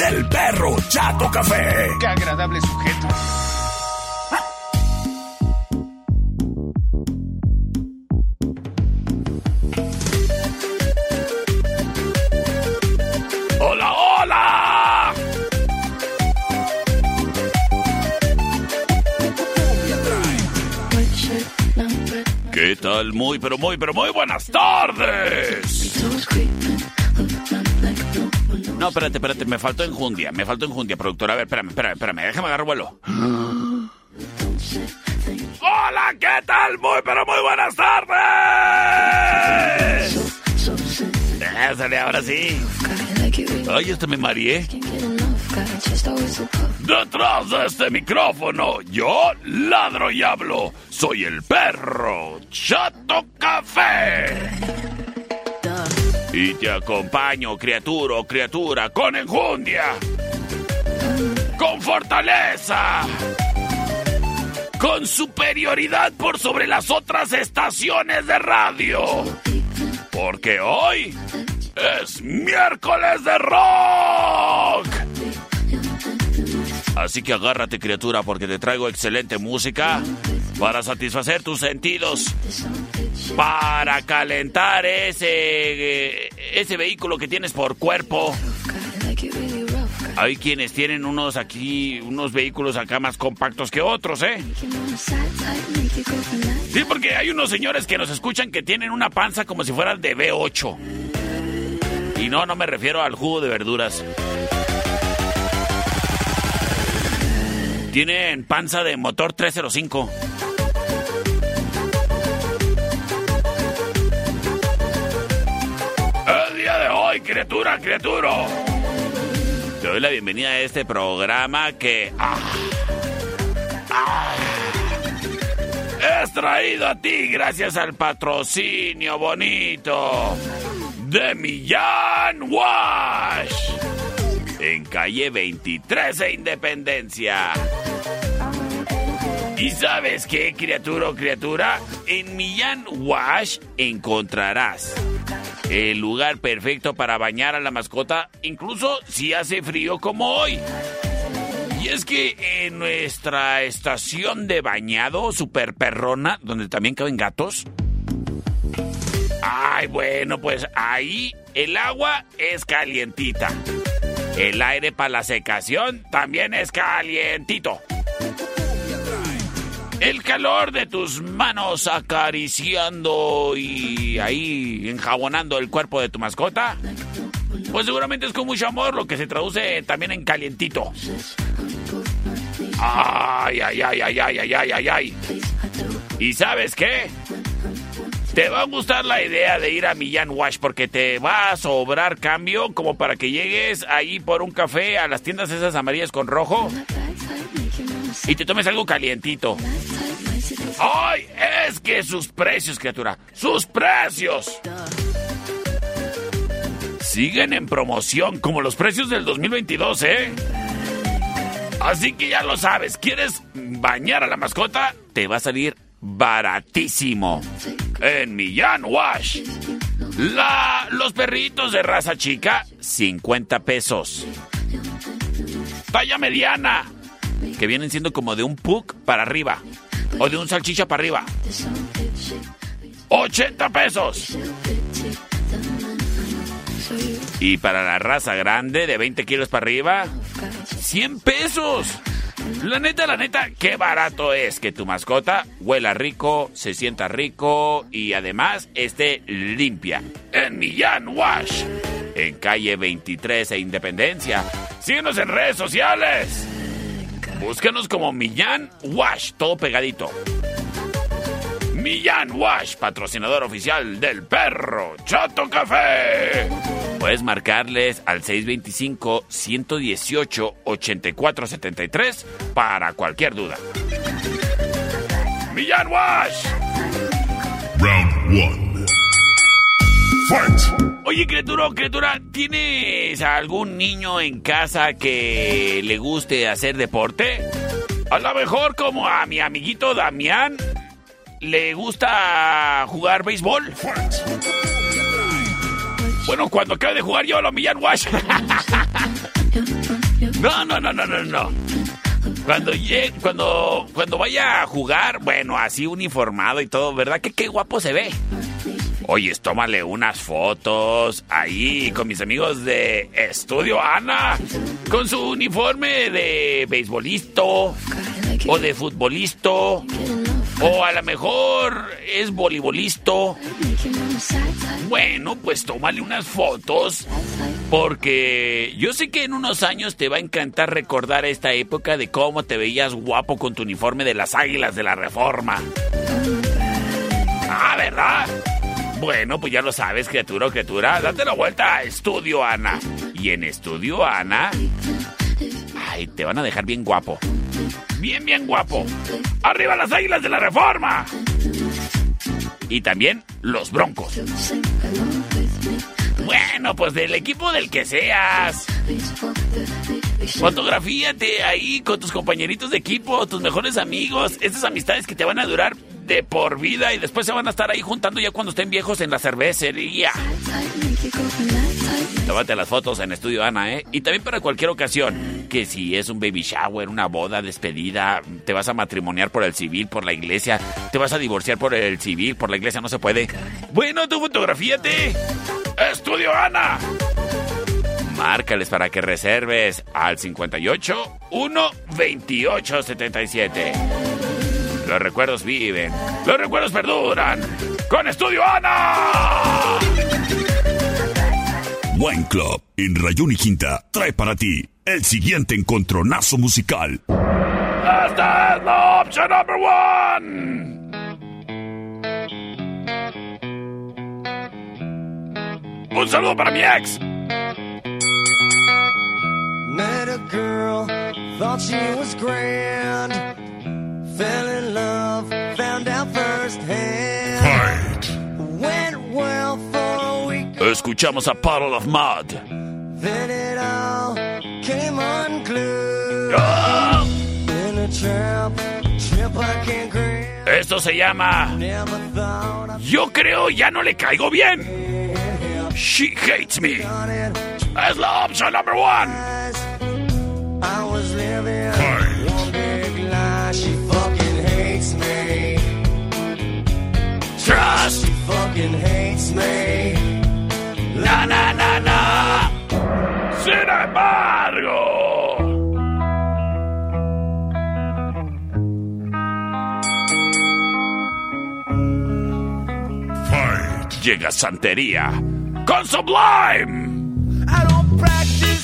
del perro Chato Café. Qué agradable sujeto. ¡Hola, hola! ¿Qué tal? Muy, pero muy, pero muy buenas tardes. No, espérate, espérate, me faltó enjundia, me faltó enjundia, productora. A ver, espérame, espérame, espérame, déjame agarrar vuelo. Hola, ¿qué tal? Muy, pero muy buenas tardes. Dale, ahora sí. Ay, este me mareé. Detrás de este micrófono, yo ladro y hablo. Soy el perro Chato Café. Y te acompaño, criatura o criatura, con enjundia. Con fortaleza. Con superioridad por sobre las otras estaciones de radio. Porque hoy es miércoles de rock. Así que agárrate criatura porque te traigo excelente música para satisfacer tus sentidos, para calentar ese, ese vehículo que tienes por cuerpo. Hay quienes tienen unos aquí, unos vehículos acá más compactos que otros, ¿eh? Sí, porque hay unos señores que nos escuchan que tienen una panza como si fueran de B8. Y no, no me refiero al jugo de verduras. Tienen panza de motor 305. Criatura, criatura. Te doy la bienvenida a este programa que... ah, ah, es traído a ti gracias al patrocinio bonito de Millán Wash. En calle 23 de Independencia. ¿Y sabes qué, criatura o criatura? En Millán Wash encontrarás el lugar perfecto para bañar a la mascota, incluso si hace frío como hoy. Y es que en nuestra estación de bañado super perrona, donde también caben gatos. Ay, bueno, pues ahí el agua es calientita. El aire para la secación también es calientito. El calor de tus manos acariciando y ahí enjabonando el cuerpo de tu mascota, pues seguramente es con mucho amor, lo que se traduce también en calientito. Ay, ay, ay, ay, ay, ay, ay, ay, ay. ¿Y sabes qué? Te va a gustar la idea de ir a Millán Wash porque te va a sobrar cambio como para que llegues ahí por un café a las tiendas esas amarillas con rojo y te tomes algo calientito. ¡Ay! Es que sus precios, criatura, sus precios siguen en promoción como los precios del 2022, ¿eh? Así que ya lo sabes, ¿quieres bañar a la mascota? Te va a salir baratísimo. En Millán Wash. La, los perritos de raza chica, 50 pesos. Talla mediana, que vienen siendo como de un pug para arriba. O de un salchicha para arriba. 80 pesos. Y para la raza grande, de 20 kilos para arriba, 100 pesos. La neta, la neta, qué barato es que tu mascota huela rico, se sienta rico y además esté limpia. En Millán Wash, en calle 23 e Independencia. Síguenos en redes sociales. Búsquenos como Millán Wash, todo pegadito. Millán Wash, patrocinador oficial del perro Chato Café. Puedes marcarles al 625-118-8473 para cualquier duda. Millán Wash. Round one. Fight. Oye, criatura, criatura, ¿tienes algún niño en casa que le guste hacer deporte? A lo mejor como a mi amiguito Damián le gusta jugar béisbol. Bueno, cuando acabe de jugar yo lo Millán Wash. No, no, no, no, no, no. Cuando, llegue, cuando, cuando vaya a jugar, bueno, así uniformado y todo, ¿verdad? Que qué guapo se ve. Oye, tómale unas fotos ahí con mis amigos de Estudio Ana, con su uniforme de beisbolista o de futbolista o a lo mejor es voleibolista. Bueno, pues tómale unas fotos. Porque yo sé que en unos años te va a encantar recordar esta época de cómo te veías guapo con tu uniforme de las águilas de la reforma. Ah, ¿verdad? Bueno, pues ya lo sabes, criatura o criatura. Date la vuelta a Estudio Ana. Y en Estudio Ana. Ay, te van a dejar bien guapo. Bien, bien guapo. ¡Arriba las águilas de la reforma! Y también los broncos. Bueno, pues del equipo del que seas. Fotografíate ahí con tus compañeritos de equipo, tus mejores amigos, esas amistades que te van a durar de por vida y después se van a estar ahí juntando ya cuando estén viejos en la cervecería. Tómate las fotos en Estudio Ana, ¿eh? Y también para cualquier ocasión, que si es un baby shower, una boda, despedida, te vas a matrimoniar por el civil, por la iglesia, te vas a divorciar por el civil, por la iglesia no se puede. Bueno, tú fotografíate. Estudio Ana. Márcales para que reserves al 58 1 28 77. Los recuerdos viven, los recuerdos perduran. ¡Con Estudio Ana! Wine Club en Rayón y Quinta trae para ti el siguiente encontronazo musical. Esta es la opción number one. Un saludo para mi ex. Met a girl, thought she was grand. Fell in love, found out firsthand. Fight. Went well for a week, Escuchamos a Puddle of Mud. then it all came unglued. ¡Ah! In a trap, trip I can't grab. Esto se llama Yo creo ya no le caigo bien. She hates me. Es la opción number one. Fucking hates me. Na na na na. Sin embargo. Fight. Llega Santería con Sublime. I don't practice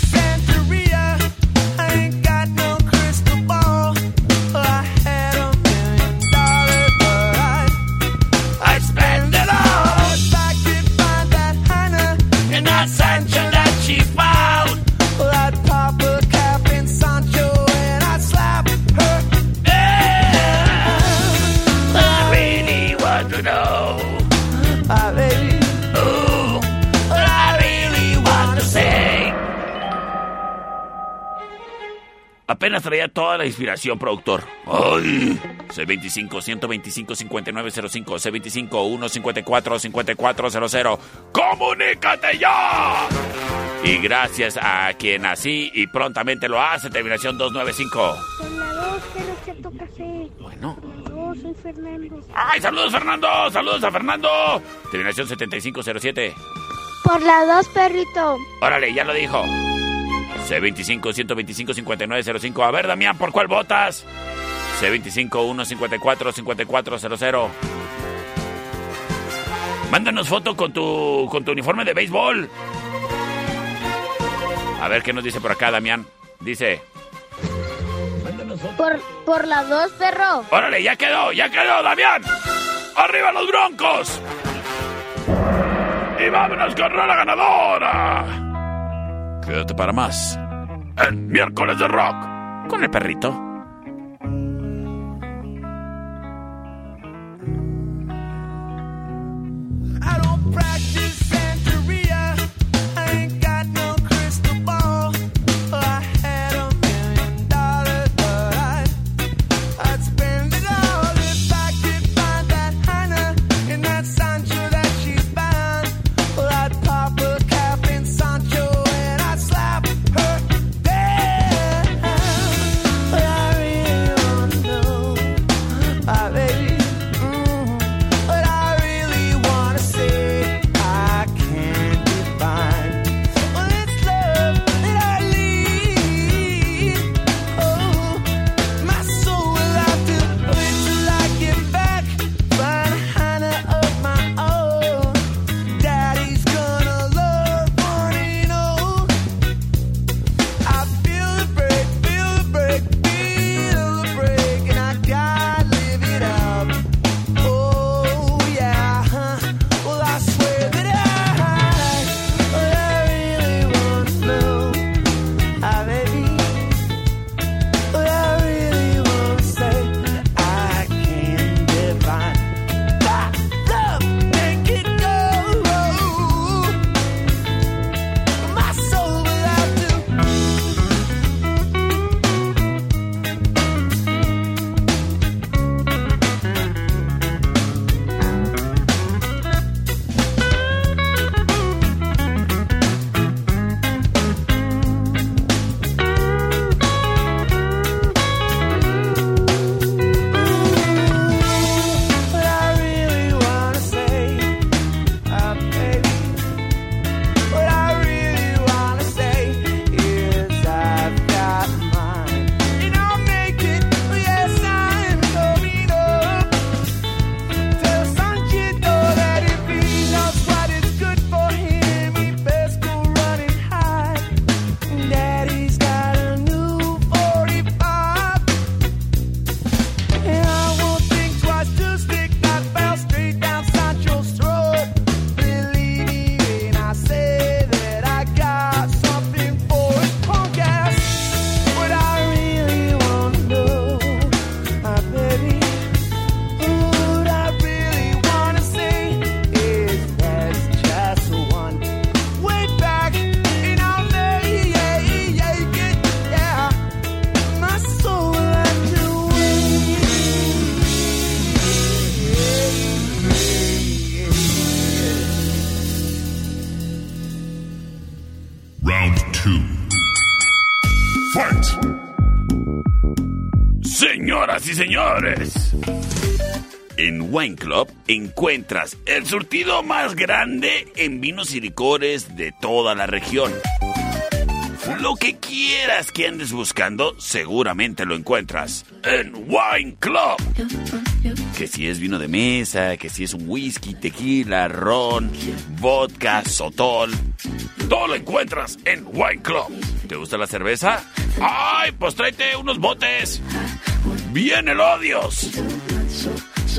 Apenas traía toda la inspiración, productor. ¡Ay! C25-125-5905, C25-154-5400. ¡Comunícate ya! Y gracias a quien así y prontamente lo hace, terminación 295. Con la dos, pero Chato Café. Bueno. Yo soy Fernando. ¡Ay, saludos, Fernando! ¡Saludos a Fernando! Terminación 7507. Por la dos, perrito. Órale, ya lo dijo. C25-125-5905. A ver, Damián, ¿por cuál votas? C25-154-5400. Mándanos foto con tu, con tu uniforme de béisbol. A ver qué nos dice por acá, Damián. Dice. Por, por las dos, perro. Órale, ya quedó, ya quedó, Damián. ¡Arriba los broncos! Y vámonos con Rola Ganadora. Quédate para más. En miércoles de rock. Con el perrito. Señores, en Wine Club encuentras el surtido más grande en vinos y licores de toda la región. Lo que quieras que andes buscando, seguramente lo encuentras en Wine Club. Que si es vino de mesa, que si es un whisky, tequila, ron, vodka, sotol. Todo lo encuentras en Wine Club. ¿Te gusta la cerveza? ¡Ay, pues tráete unos botes! ¡Bien elodios!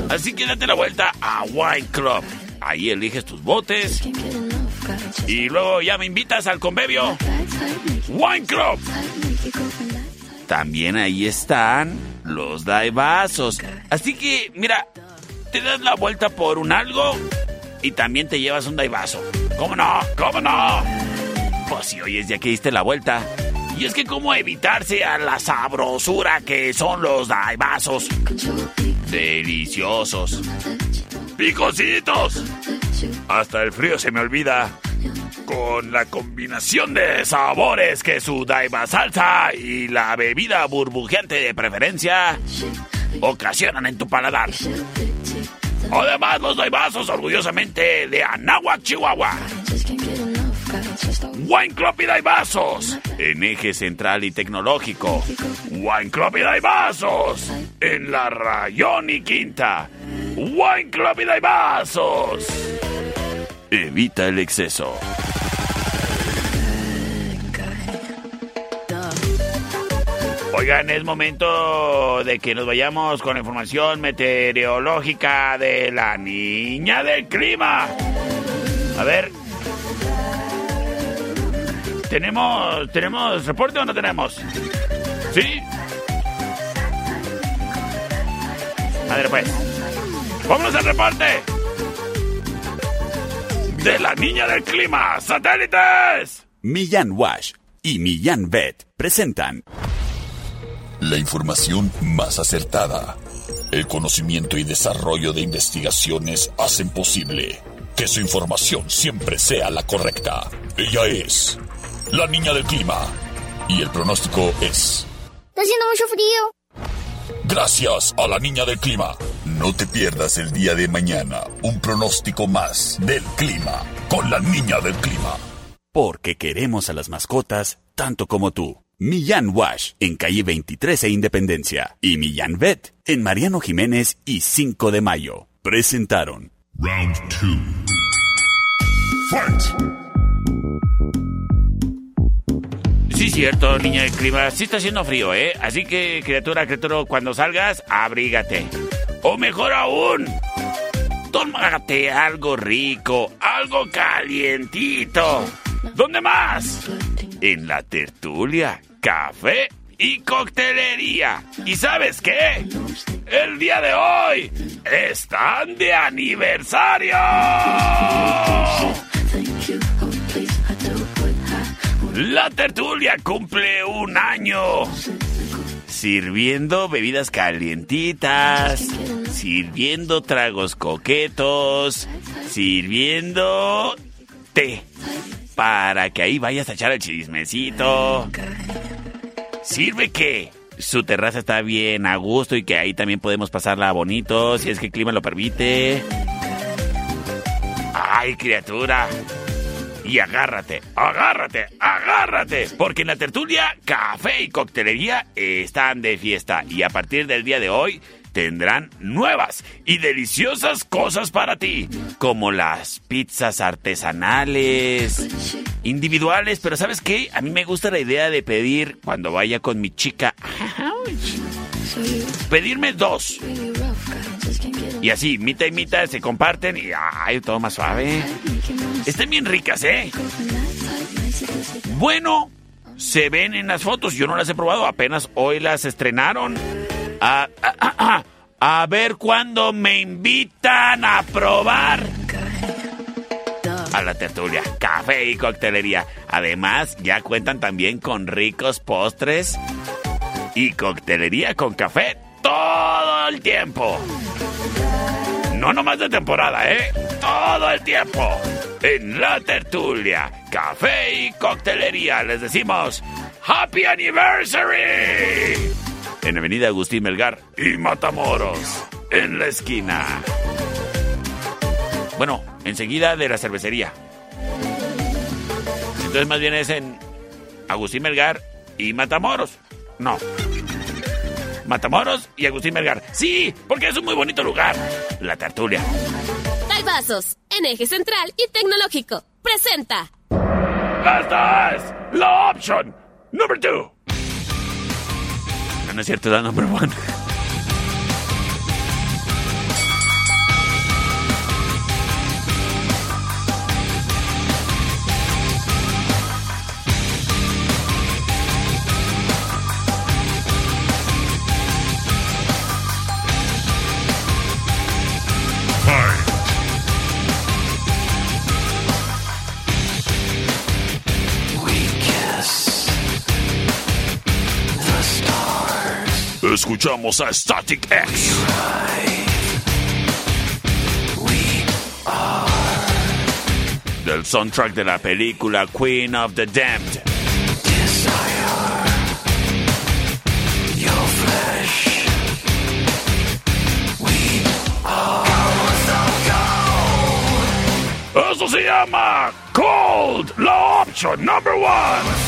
Así que date la vuelta a Wine Club. Ahí eliges tus botes y luego ya me invitas al convivio. Wine Club. También ahí están los daibazos. Así que, mira, te das la vuelta por un algo y también te llevas un daibazo. ¿Cómo no? ¿Cómo no? Pues si oyes ya que diste la vuelta. Y es que cómo evitarse a la sabrosura que son los daibazos. Deliciosos. Picositos. Hasta el frío se me olvida. Con la combinación de sabores que su daiba salsa y la bebida burbujeante de preferencia ocasionan en tu paladar. Además, los daibazos orgullosamente de Anáhuac, Chihuahua. Wine Club y Vasos en eje central y tecnológico. Wine Club y Vasos en la Rayón y Quinta. Wine Club y Vasos. Evita el exceso. Oigan, es momento de que nos vayamos con la información meteorológica de la niña del clima. A ver. ¿Tenemos, ¿Tenemos reporte o no tenemos? ¿Sí? A ver, pues. ¡Vámonos al reporte! De la niña del clima, satélites. Millán Wash y Millán Vet presentan La información más acertada. El conocimiento y desarrollo de investigaciones hacen posible que su información siempre sea la correcta. Ella es la niña del clima. Y el pronóstico es... Está haciendo mucho frío. Gracias a la niña del clima. No te pierdas el día de mañana un pronóstico más del clima con la niña del clima. porque queremos a las mascotas tanto como tú. Millán Wash en calle 23 e Independencia y Millán Vet en Mariano Jiménez y 5 de mayo. Presentaron Round 2. Fight! Sí, cierto, niña del clima. Sí está haciendo frío, ¿eh? Así que, criatura, criatura, cuando salgas, abrígate. O mejor aún, tómate algo rico, algo calientito. ¿Dónde más? En la tertulia, café y coctelería. ¿Y sabes qué? El día de hoy están de aniversario. La tertulia cumple un año. Sirviendo bebidas calientitas, sirviendo tragos coquetos, sirviendo té. Para que ahí vayas a echar el chismecito. Sirve que su terraza está bien a gusto y que ahí también podemos pasarla bonito si es que el clima lo permite. ¡Ay, criatura! Y agárrate, agárrate, agárrate, porque en la tertulia, café y coctelería están de fiesta y a partir del día de hoy tendrán nuevas y deliciosas cosas para ti, como las pizzas artesanales, individuales, pero ¿sabes qué? A mí me gusta la idea de pedir cuando vaya con mi chica, pedirme dos. Y así, mitad y mitad se comparten y ay, todo más suave. Están bien ricas, ¿eh? Bueno, se ven en las fotos. Yo no las he probado, apenas hoy las estrenaron. A, a- a- a ver cuándo me invitan a probar. A la tertulia, café y coctelería. Además, ya cuentan también con ricos postres y coctelería con café todo el tiempo. No nomás de temporada, ¿eh? Todo el tiempo. En la tertulia, café y coctelería les decimos Happy Anniversary. En Avenida Agustín Melgar y Matamoros, en la esquina. Bueno, enseguida de la cervecería. Entonces más bien es en Agustín Melgar y Matamoros. No. Matamoros y Agustín Vergara. Sí, porque es un muy bonito lugar. La Tertulia. Calvazos, en eje central y tecnológico. Presenta. Esta es la opción número 2. No, no es cierto, da número 1. Escuchamos a Static X. Del soundtrack de la película Queen of the Damned. Eso se llama Cold, la number one.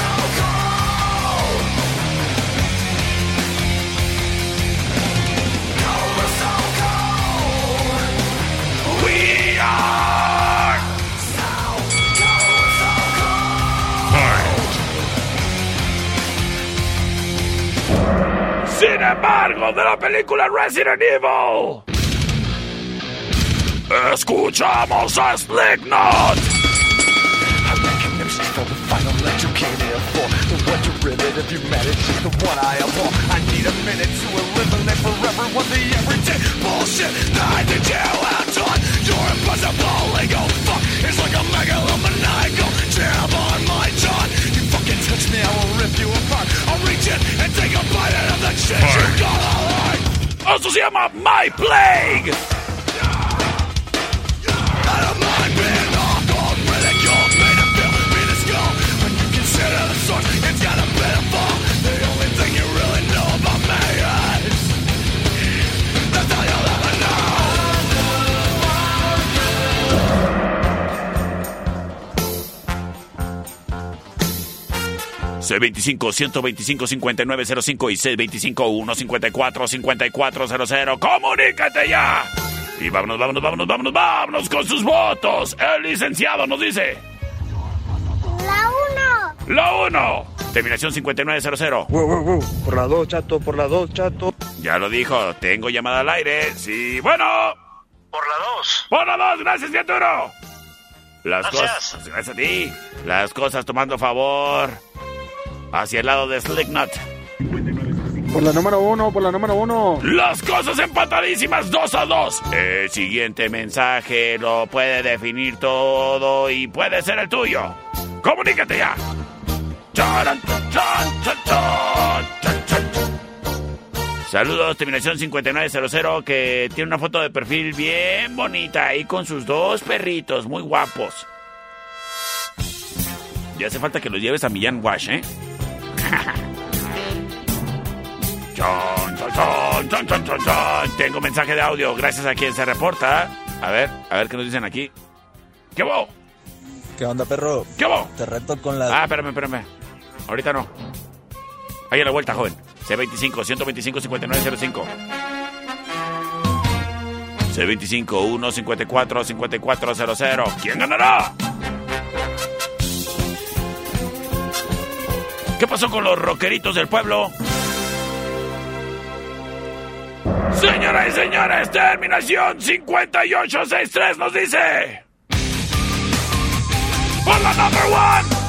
We are. Fight. Sin embargo, de la película Resident Evil. Escuchamos a Slipknot. for the final let you came here for The you met it the one I abhor I need a minute to eliminate forever what the everyday bullshit that did you have done Eso se llama My Plague. C25-125-5905 y C25-154-5400. ¡Comunícate ya! Y vámonos, vámonos, vámonos, vámonos, vámonos con sus votos. El licenciado nos dice... La uno. La 1. Terminación 5900. Por la dos, chato, por la dos, chato. Ya lo dijo, tengo llamada al aire. Sí, bueno. Por la dos. Por la 2, gracias, criatura. Las Gracias. cosas, gracias a ti. Las cosas tomando favor hacia el lado de Slicknut. Por la número uno, por la número uno. Las cosas empatadísimas 2 a 2. El siguiente mensaje lo puede definir todo y puede ser el tuyo. Comunícate ya. Saludos, terminación 5900 que tiene una foto de perfil bien bonita ahí con sus dos perritos muy guapos. Ya hace falta que los lleves a Millán Wash, ¿eh? Tengo mensaje de audio, gracias a quien se reporta. A ver, a ver qué nos dicen aquí. ¿Qué hubo? ¿Qué onda, perro? ¿Qué hubo? Te reto con la... Ah, espérame, espérame. Ahorita no. Ahí a la vuelta, joven. C25, 125, 5905. C25, 154, 5400. ¿Quién ganará? ¿Qué pasó con los rockeritos del pueblo? Señoras y señores, terminación 5863 nos dice. Por la number one.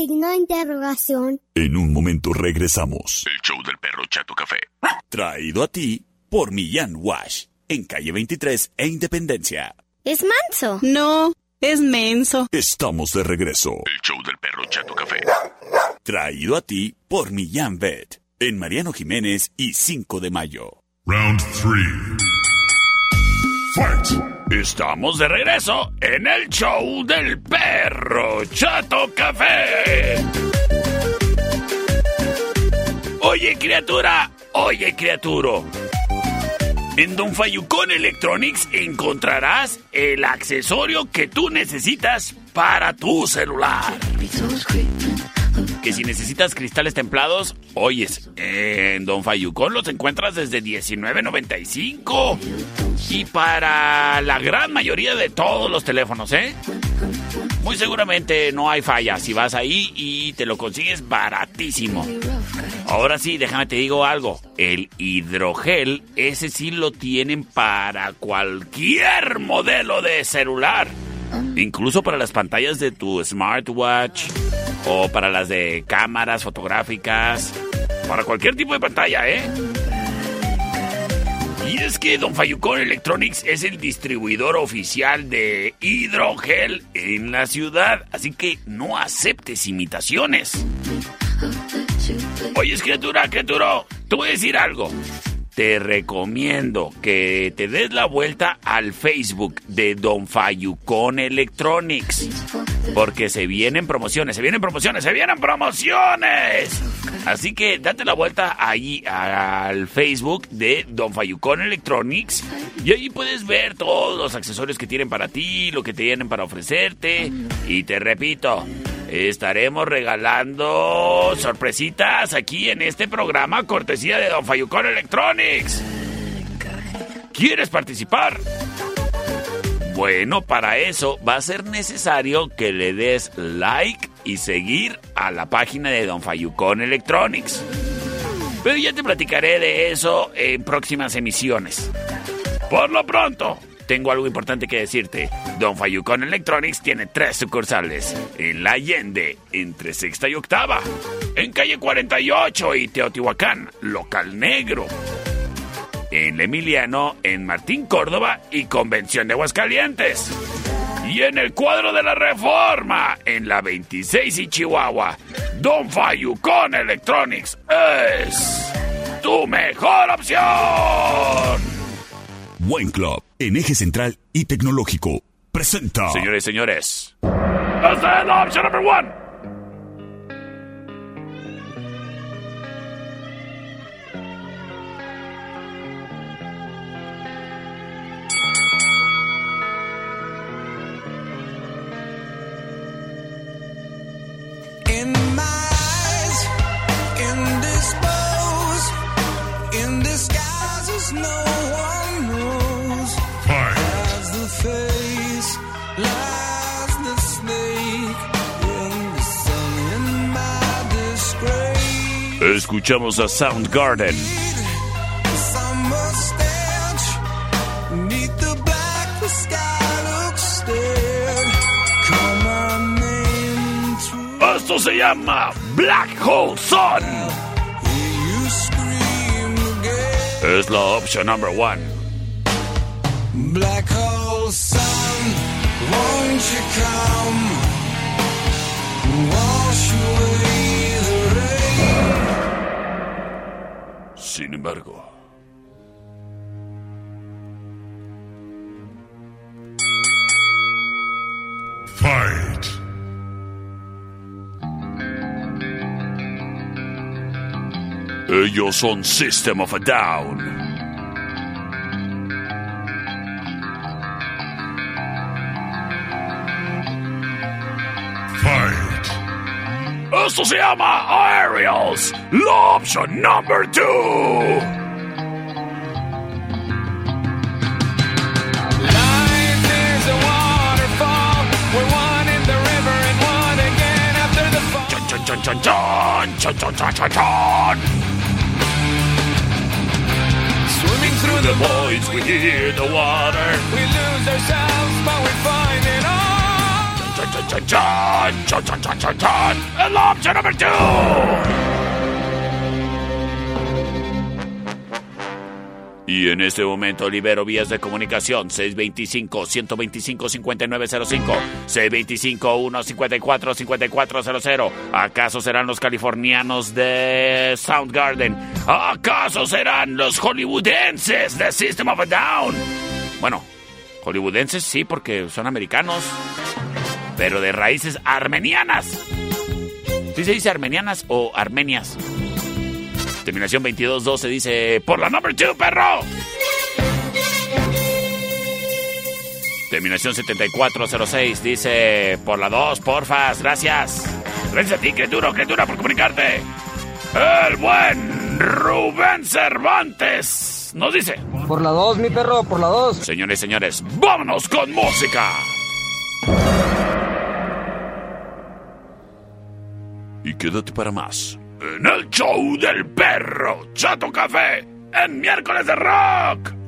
Signo de interrogación? En un momento regresamos. El show del perro Chato Café. Traído a ti por Millán Wash, en calle 23 e Independencia. ¿Es manso? No, es menso. Estamos de regreso. El show del perro Chato Café. Traído a ti por Millán Vet, en Mariano Jiménez y 5 de mayo. Round 3. Fight. Estamos de regreso en el show del perro Chato Café. Oye, criatura, oye, criaturo. En Don Fayucón Electronics encontrarás el accesorio que tú necesitas para tu celular. Que si necesitas cristales templados, oyes, en Don Fayucón los encuentras desde $19.95. Y para la gran mayoría de todos los teléfonos, ¿eh? Muy seguramente no hay falla si vas ahí y te lo consigues baratísimo. Ahora sí, déjame te digo algo. El hidrogel, ese sí lo tienen para cualquier modelo de celular. Incluso para las pantallas de tu smartwatch o para las de cámaras fotográficas. Para cualquier tipo de pantalla, ¿eh? Y es que Don Fayucón Electronics es el distribuidor oficial de hidrogel en la ciudad, así que no aceptes imitaciones. Oye, criatura, criatura, te voy a decir algo. Te recomiendo que te des la vuelta al Facebook de Don Fayucón Electronics. Porque se vienen promociones, se vienen promociones, se vienen promociones. Así que date la vuelta ahí al Facebook de Don Fayucón Electronics. Y ahí puedes ver todos los accesorios que tienen para ti, lo que tienen para ofrecerte. Y te repito, estaremos regalando sorpresitas aquí en este programa cortesía de Don Fayucón Electronics. ¿Quieres participar? Bueno, para eso va a ser necesario que le des like y seguir a la página de Don Fayucón Electronics. Pero ya te platicaré de eso en próximas emisiones. Por lo pronto, tengo algo importante que decirte. Don Fayucón Electronics tiene tres sucursales. En La Allende, entre sexta y octava. En calle 48 y Teotihuacán, local negro. En La Emiliano, en Martín Córdoba y Convención de Aguascalientes. Y en el cuadro de la Reforma, en la 26 y Chihuahua. Don Fayucón Electronics es tu mejor opción. Wine Club, en eje central y tecnológico, presenta. Señores y señores. That's the option number one. no my name through Esto se llama Black Hole Sun. Es la opción number one. Black hole sun, won't you come? Wash Sin embargo, Fight. ellos son System of a Down. Esto se llama Aerials, la opción number two. Dun, dun, dun, Swimming through the voids, we hear the water. We lose ourselves, but we find. Chan, chan, chan, chan, chan, chan, la opción number two. Y en este momento libero vías de comunicación 625-125-5905, 625-154-5400. ¿Acaso serán los californianos de Soundgarden? ¿Acaso serán los hollywoodenses de System of a Down? Bueno, hollywoodenses sí porque son americanos, pero de raíces armenianas. ¿Sí se dice armenianas o armenias? Terminación 2212 dice, por la number 2, perro. Terminación 7406 dice, por la 2, porfas, gracias. Gracias a ti, criatura, criatura, por comunicarte. El buen Rubén Cervantes nos dice. Por la 2, mi perro, por la 2. Señores y señores, vámonos con música. Y quédate para más en el show del perro Chato Café en miércoles de rock.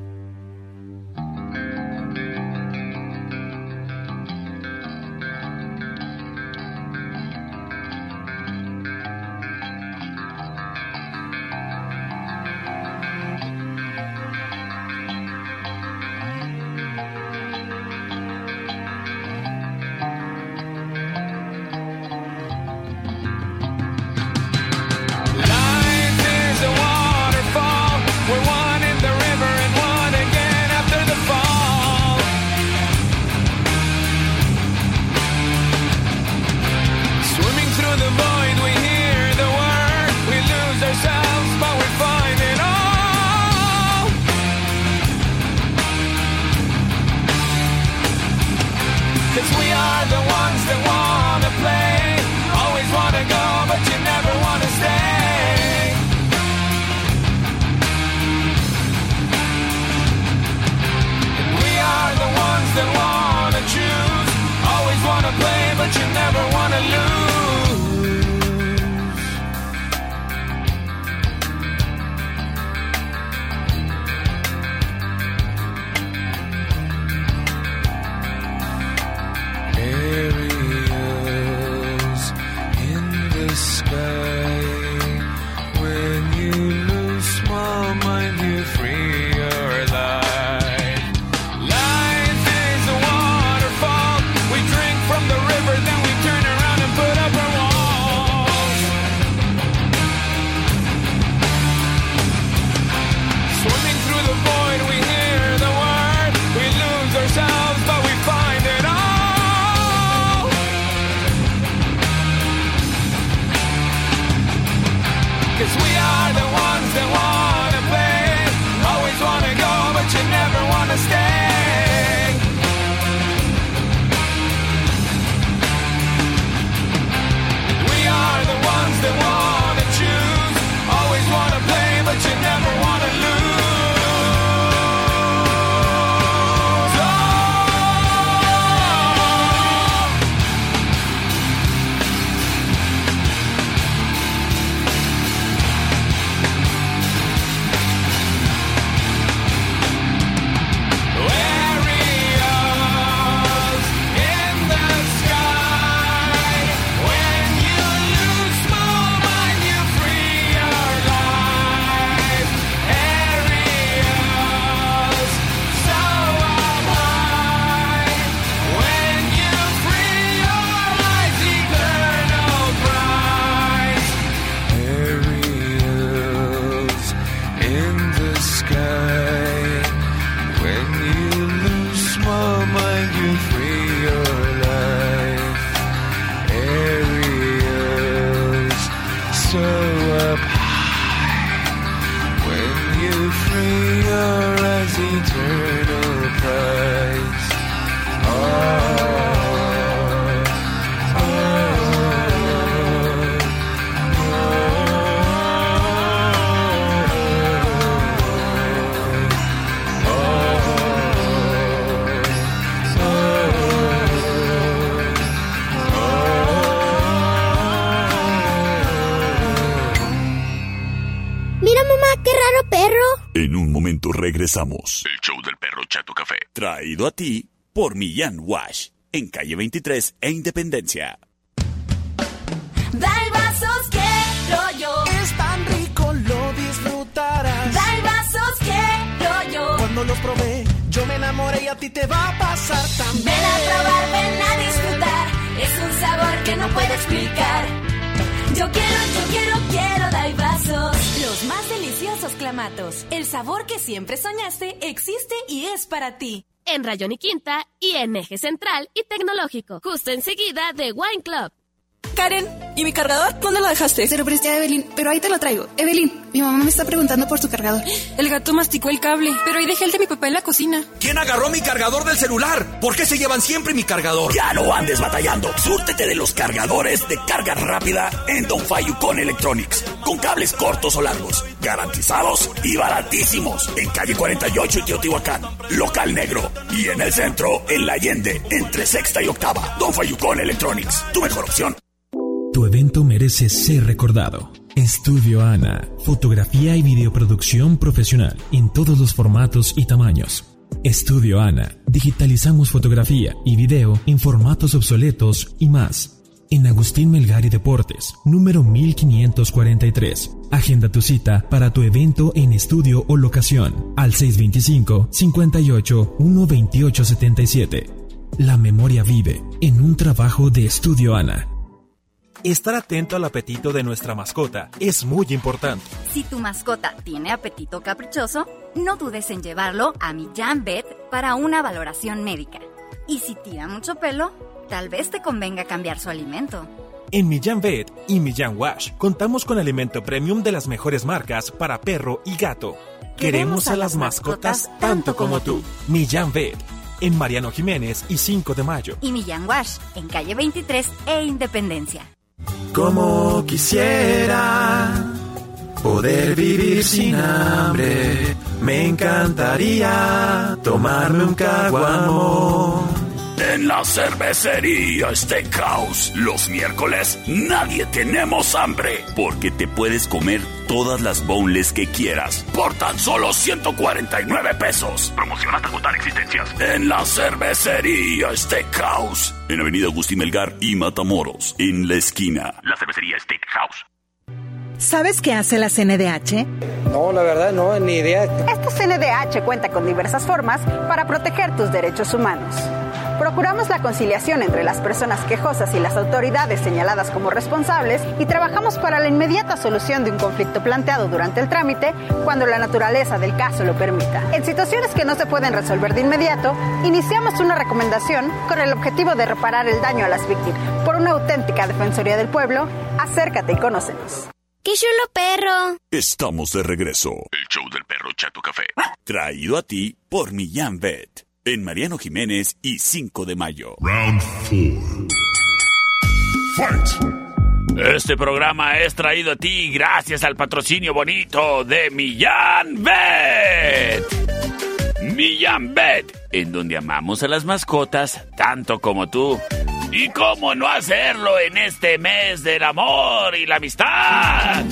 Cause we are the ones regresamos. El show del perro Chato Café. Traído a ti por Millán Wash. en calle 23 e Independencia. Dai vasos quiero yo. Es tan rico, lo disfrutarás. Dai vasos quiero yo. Cuando los probé, yo me enamoré y a ti te va a pasar también. Ven a probar, ven a disfrutar. Es un sabor que no puedo explicar. Yo quiero, yo quiero, quiero Dai vasos. Los más deliciosos clamatos. El sabor que siempre soñaste existe y es para ti. En Rayón y Quinta y en Eje Central y Tecnológico. Justo enseguida de Wine Club. Karen, ¿y mi cargador? ¿Dónde lo dejaste? Se lo presté a Evelyn, pero ahí te lo traigo. Evelyn, mi mamá me está preguntando por tu cargador. El gato masticó el cable, pero ahí dejé el de mi papá en la cocina. ¿Quién agarró mi cargador del celular? ¿Por qué se llevan siempre mi cargador? Ya no andes batallando. Súrtete de los cargadores de carga rápida en Don Fayucon Electronics. Con cables cortos o largos, garantizados y baratísimos. En calle 48 y Teotihuacán. Local negro. Y en el centro, en La Allende, entre sexta y octava. Don Fayucon Electronics. Tu mejor opción. Tu evento merece ser recordado. Estudio Ana, fotografía y videoproducción profesional en todos los formatos y tamaños. Estudio Ana, digitalizamos fotografía y video en formatos obsoletos y más. En Agustín Melgari Deportes, número 1543. Agenda tu cita para tu evento en estudio o locación al 625 58 128 77. La memoria vive en un trabajo de Estudio Ana. Estar atento al apetito de nuestra mascota es muy importante. Si tu mascota tiene apetito caprichoso, no dudes en llevarlo a Millán Vet para una valoración médica. Y si tira mucho pelo, tal vez te convenga cambiar su alimento. En Millán Vet y Millán Wash contamos con alimento premium de las mejores marcas para perro y gato. Queremos a las mascotas tanto como tú. Millán Vet en Mariano Jiménez y 5 de Mayo. Y Millán Wash en calle 23 e Independencia. Como quisiera poder vivir sin hambre, me encantaría tomarme un caguamón. En la cervecería Steakhouse, los miércoles nadie tenemos hambre, porque te puedes comer todas las boneless que quieras por tan solo 149 pesos. Promoción hasta agotar existencias. En la cervecería Steakhouse, en Avenida Agustín Melgar y Matamoros, en la esquina. La cervecería Steakhouse. ¿Sabes qué hace la CNDH? No, la verdad no, ni idea. Esta CNDH cuenta con diversas formas para proteger tus derechos humanos. Procuramos la conciliación entre las personas quejosas y las autoridades señaladas como responsables y trabajamos para la inmediata solución de un conflicto planteado durante el trámite cuando la naturaleza del caso lo permita. En situaciones que no se pueden resolver de inmediato, iniciamos una recomendación con el objetivo de reparar el daño a las víctimas. Por una auténtica Defensoría del Pueblo, acércate y conócenos. ¡Qué chulo perro! Estamos de regreso. El show del perro Chato Café. Traído a ti por Millán Vet. En Mariano Jiménez y 5 de mayo. Round 4. Fight. Este programa es traído a ti gracias al patrocinio bonito de Millán Bet. Millán Bet, en donde amamos a las mascotas tanto como tú. ¿Y cómo no hacerlo en este mes del amor y la amistad?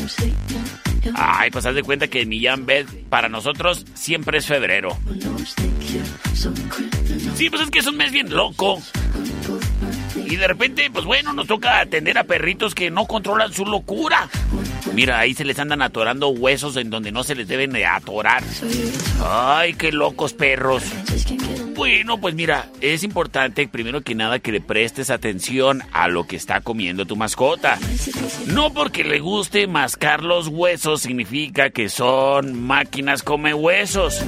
Ay, pues haz de cuenta que Millán Bet para nosotros siempre es febrero. Sí, pues es que es un mes bien loco. Y de repente, pues bueno, nos toca atender a perritos que no controlan su locura. Mira, ahí se les andan atorando huesos en donde no se les deben de atorar. Ay, qué locos perros. Bueno, pues mira, es importante primero que nada que le prestes atención a lo que está comiendo tu mascota. No porque le guste mascar los huesos significa que son máquinas come huesos.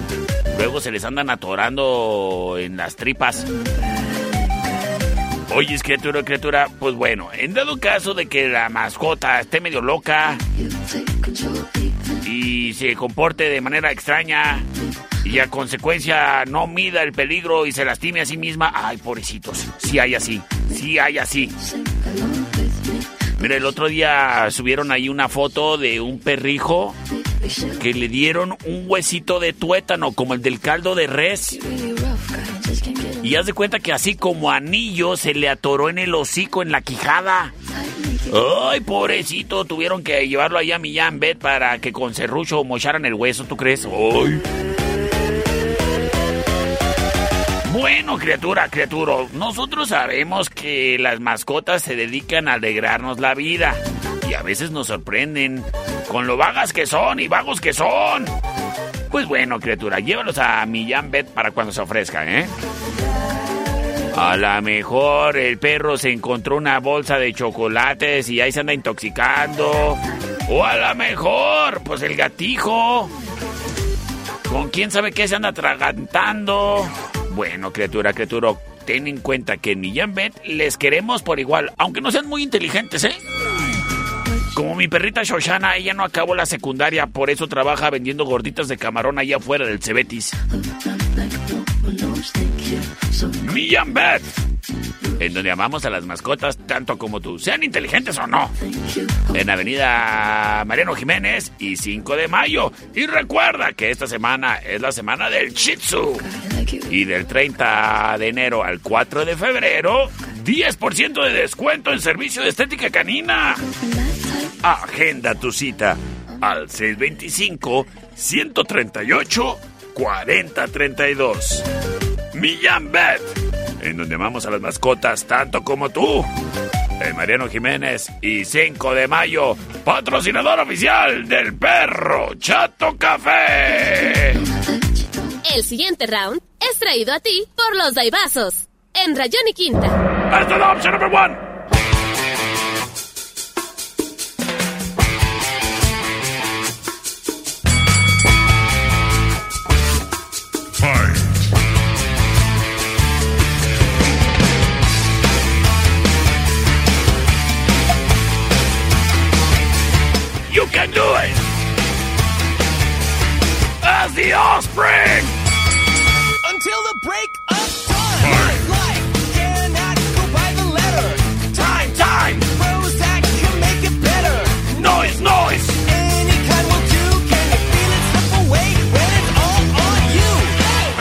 Luego se les andan atorando en las tripas. Oye, criatura, criatura, pues bueno, en dado caso de que la mascota esté medio loca y se comporte de manera extraña y a consecuencia no mida el peligro y se lastime a sí misma, ay, pobrecitos, sí hay así, sí hay así. Mira, el otro día subieron ahí una foto de un perrijo que le dieron un huesito de tuétano como el del caldo de res. Y haz de cuenta que así como anillo se le atoró en el hocico, en la quijada. Ay, pobrecito, tuvieron que llevarlo allá a Millán Bet para que con serrucho mocharan el hueso, ¿tú crees? Ay. Bueno, criatura, criatura, nosotros sabemos que las mascotas se dedican a alegrarnos la vida y a veces nos sorprenden con lo vagas que son y vagos que son. Pues bueno, criatura, llévalos a Millán Bet para cuando se ofrezcan, ¿eh? A lo mejor el perro se encontró una bolsa de chocolates y ahí se anda intoxicando. O a lo mejor, pues el gatijo. Con quién sabe qué se anda atragantando. Bueno, criatura, criatura, ten en cuenta que en Millán Bet les queremos por igual, aunque no sean muy inteligentes, ¿eh? Como mi perrita Shoshana, ella no acabó la secundaria, por eso trabaja vendiendo gorditas de camarón allá afuera del Cebetis. Millán en donde amamos a las mascotas tanto como tú, sean inteligentes o no. En Avenida Mariano Jiménez y 5 de mayo. Y recuerda que esta semana es la semana del Shih Tzu. Y del 30 de enero al 4 de febrero, 10% de descuento en servicio de estética canina. Agenda tu cita al 625 138 4032. Millán Bet, en donde amamos a las mascotas tanto como tú. En Mariano Jiménez y 5 de mayo, patrocinador oficial del perro Chato Café. El siguiente round es traído a ti por los Daibazos en Rayón y Quinta. Esta es la opción number one. The offspring! Until the break of time. Life cannot go by the letter. Time, time! Prozac can make it better. Noise, noise! Any kind will do. Can you feel it slip away when it's all on you?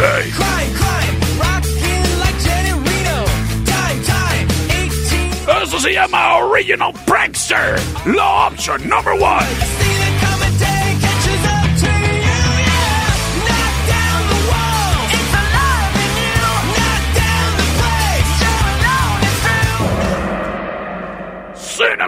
Hey! Crime, crime, rocking like Jenny Reno. Time, time, 18. Eso se llama Original Prankster. La option number one.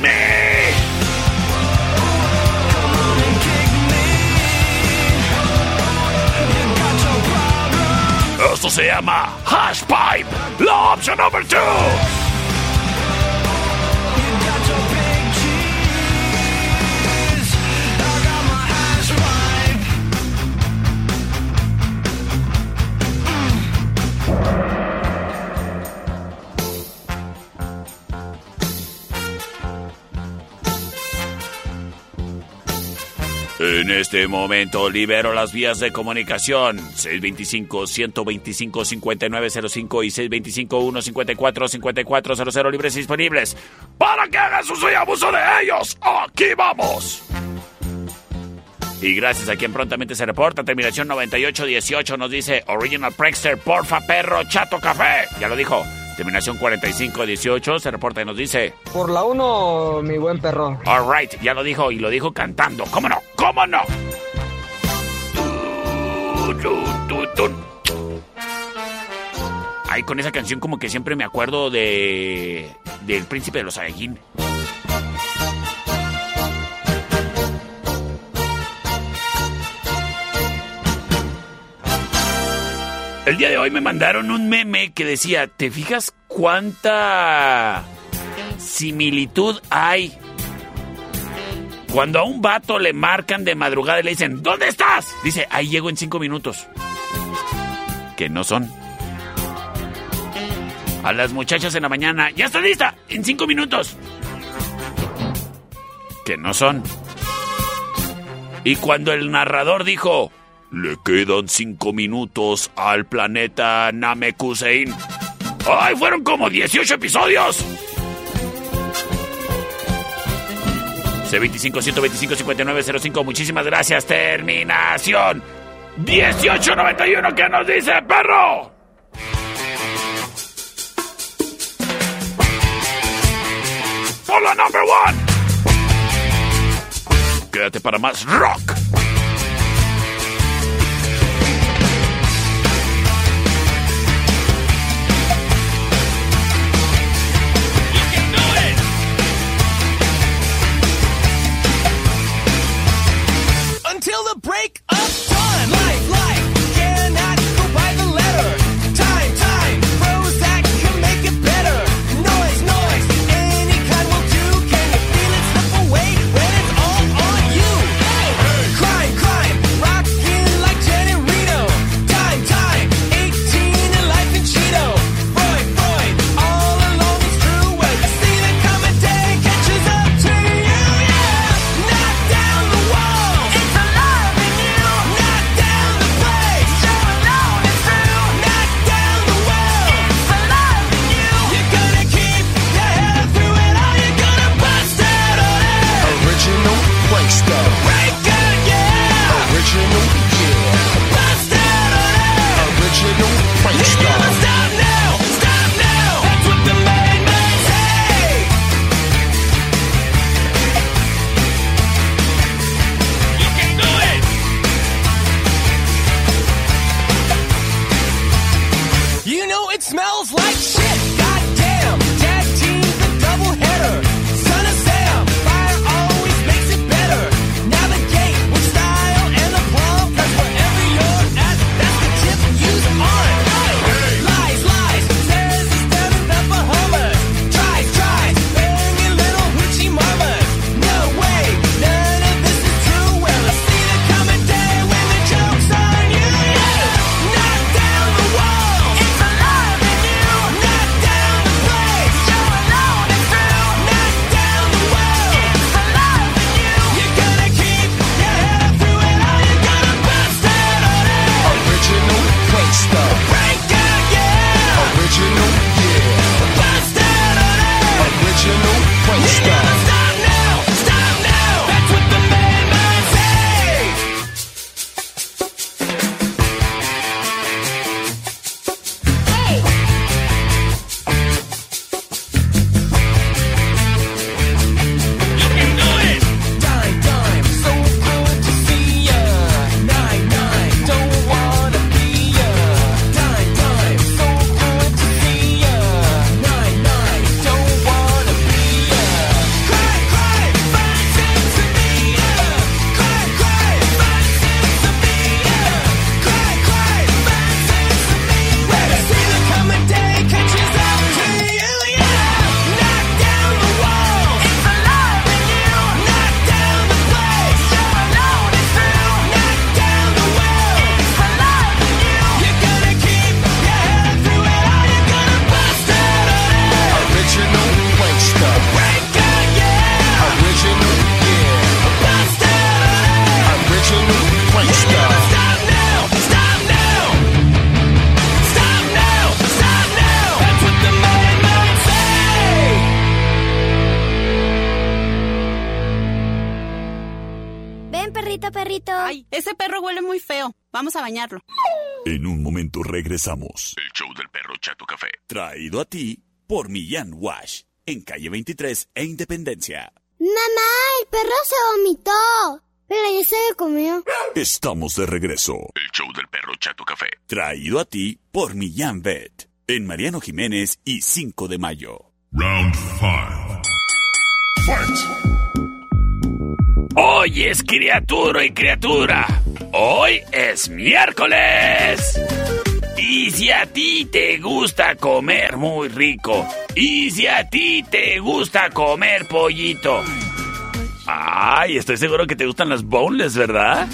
me! Esto se llama Hash Pipe, la opción número 2. En este momento libero las vías de comunicación 625-125-5905 y 625-154-5400 libres y disponibles para que hagas uso y abuso de ellos. Aquí vamos. Y gracias a quien prontamente se reporta, terminación 9818 nos dice Original Prankster, porfa perro, chato café. Ya lo dijo. Terminación 4518 se reporta y nos dice Por la 1, mi buen perro. Alright, ya lo dijo y lo dijo cantando. ¿Cómo no? ¿Cómo no? Ay, con esa canción como que siempre me acuerdo de... del príncipe de los Saiyajin. El día de hoy me mandaron un meme que decía, ¿te fijas cuánta similitud hay? Cuando a un vato le marcan de madrugada y le dicen, ¿dónde estás? Dice, ahí llego en cinco minutos. Que no son. A las muchachas en la mañana, ¿ya está lista? En cinco minutos. Que no son. Y cuando el narrador dijo, le quedan cinco minutos al planeta Namekusein. ¡Ay, fueron como 18 episodios! C25-125-5905, muchísimas gracias. Terminación 1891, ¿qué nos dice, perro? Hola, number one. Quédate para más rock. regresamos. El show del perro Chato Café. Traído a ti por Millán Wash, en calle 23 e Independencia. Mamá, el perro se vomitó. Pero ya se lo comió. Estamos de regreso. El show del perro Chato Café. Traído a ti por Millán Vet, en Mariano Jiménez y 5 de mayo. Round 5. Fight. Hoy es criatura y criatura. Hoy es miércoles. Y si a ti te gusta comer muy rico. Y si a ti te gusta comer pollito. Ay, estoy seguro que te gustan las boneless, ¿verdad?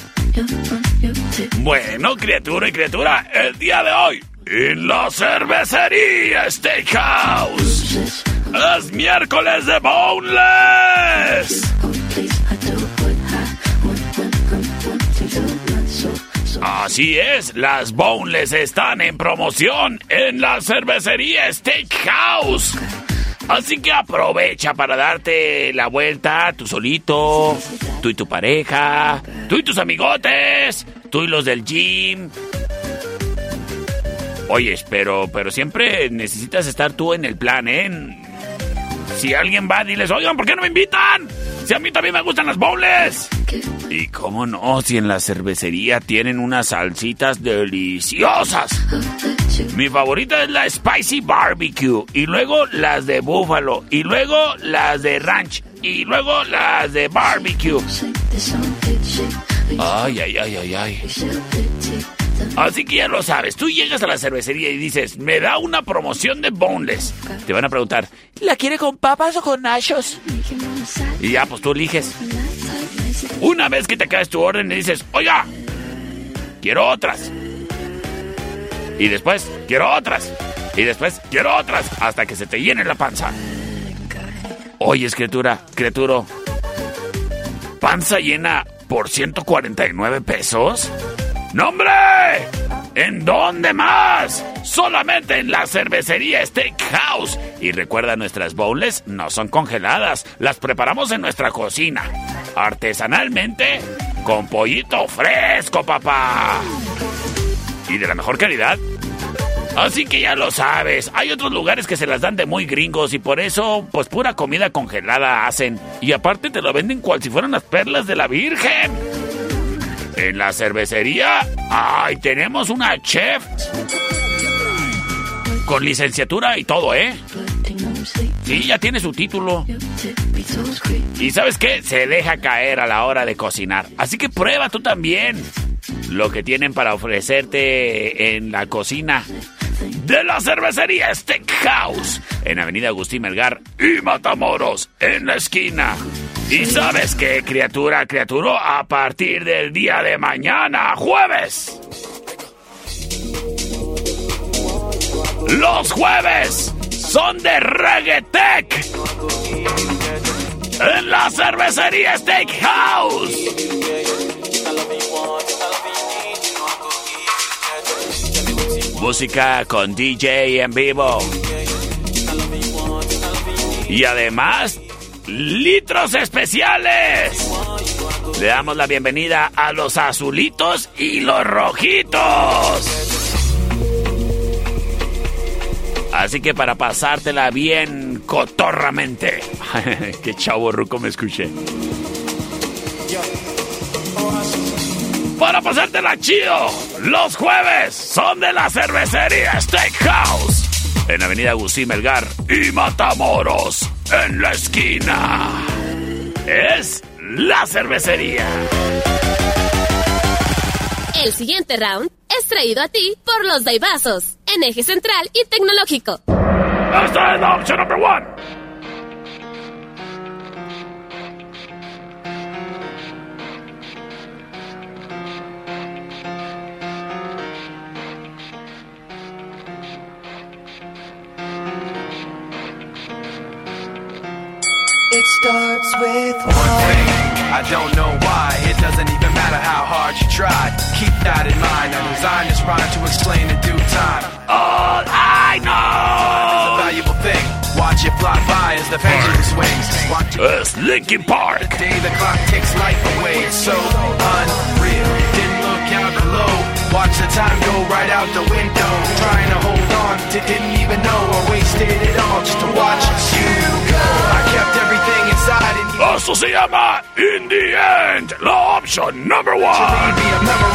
Bueno, criatura y criatura, el día de hoy en la cervecería Steakhouse es miércoles de boneless. Así es, las boneless están en promoción en la cervecería Steakhouse. Así que aprovecha para darte la vuelta tú solito, tú y tu pareja, tú y tus amigotes, tú y los del gym. Oyes, pero, pero siempre necesitas estar tú en el plan, ¿eh? Si alguien va, diles, oigan, ¿por qué no me invitan? Si a mí también me gustan las bowls. Y cómo no, si en la cervecería tienen unas salsitas deliciosas. Mi favorita es la Spicy Barbecue. Y luego las de Búfalo. Y luego las de Ranch. Y luego las de Barbecue. Ay, ay, ay, ay, ay. Así que ya lo sabes, tú llegas a la cervecería y dices, me da una promoción de boneless. Te van a preguntar, ¿la quiere con papas o con nachos? Y ya, pues tú eliges. Una vez que te caes tu orden y dices, oiga, quiero otras. Y después, quiero otras. Y después, quiero otras. Hasta que se te llene la panza. Oyes, criatura, criaturo. ¿Panza llena por 149 pesos? ¡No, hombre! ¿En dónde más? Solamente en la cervecería Steakhouse. Y recuerda, nuestras bowls no son congeladas. Las preparamos en nuestra cocina. Artesanalmente, con pollito fresco, papá. Y de la mejor calidad. Así que ya lo sabes, hay otros lugares que se las dan de muy gringos y por eso, pues pura comida congelada hacen. Y aparte te lo venden cual si fueran las perlas de la Virgen. En la cervecería, ay, tenemos una chef con licenciatura y todo, ¿eh? Sí, ya tiene su título. Y sabes qué? Se deja caer a la hora de cocinar. Así que prueba tú también lo que tienen para ofrecerte en la cocina de la cervecería Steakhouse en Avenida Agustín Melgar y Matamoros en la esquina. Y sabes qué, criatura, criaturo, a partir del día de mañana, jueves. Los jueves son de Reggaetech. En la cervecería Steakhouse. Música con DJ en vivo. Y además, litros especiales. Le damos la bienvenida a los azulitos y los rojitos. Así que para pasártela bien cotorramente. Qué chavo ruco me escuché. Para pasártela chido, los jueves son de la cervecería Steakhouse. En Avenida Agustín Melgar y Matamoros, en la esquina. Es la cervecería. El siguiente round es traído a ti por los Daibazos, en eje central y tecnológico. Esta es la opción number one. Starts with one thing. I don't know why. It doesn't even matter how hard you try. Keep that in mind. I designed this rhyme to explain in due time. All I know is a valuable thing. Watch it fly by as the pendulum swings. Watch It's Linkin Park. the day the clock takes life away. It's so unreal. Didn't look out below. Watch the time go right out the window. Trying to hold on to didn't even know I wasted it all just to watch you go. I Esto se llama In the End, la opción number one.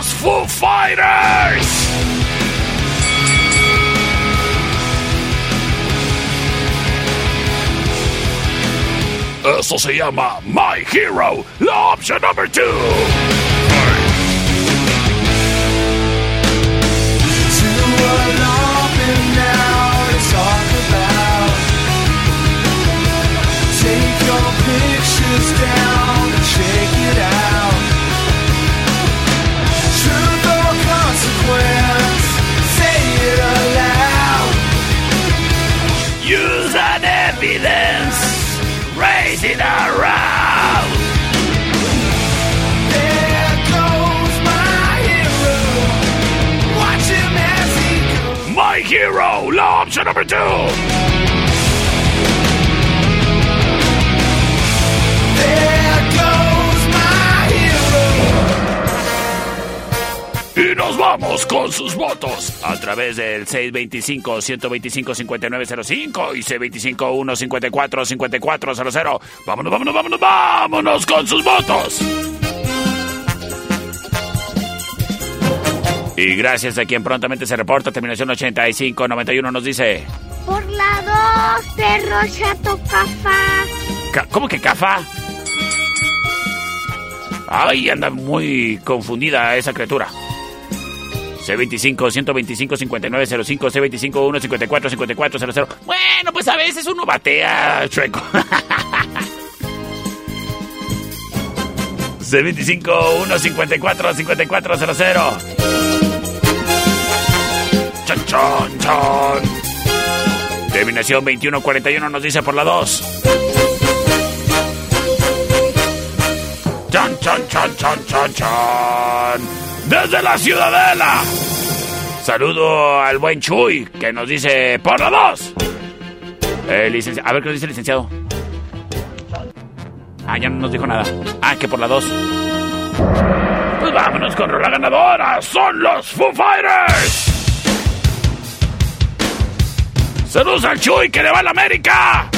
us Foo Fighters! Eso se llama My Hero, la opción number 2. It around. My hero. Watch number two. Vamos con sus votos a través del 625-125-5905 y C25-154-5400. Vámonos, vámonos, vámonos, vámonos con sus votos. Y gracias a quien prontamente se reporta, terminación 8591 nos dice... Por la 2, perro chato cafá. Ca- ¿Cómo que cafa? Ay, anda muy confundida esa criatura. C25 125 5905 C25 154 5400. Bueno, pues a veces uno batea chueco. C25 154 5400. Chon, chon, chon. Terminación 2141 nos dice por la 2. Chan, chan, chan, chan, chan, chan. Desde la Ciudadela. Saludo al buen Chuy, que nos dice por la 2. Eh, A ver qué nos dice el licenciado. Ah, ya no nos dijo nada. Ah, que por la 2. Pues vámonos con la ganadora. Son los Foo Fighters. Saludos al Chuy que le va a la América.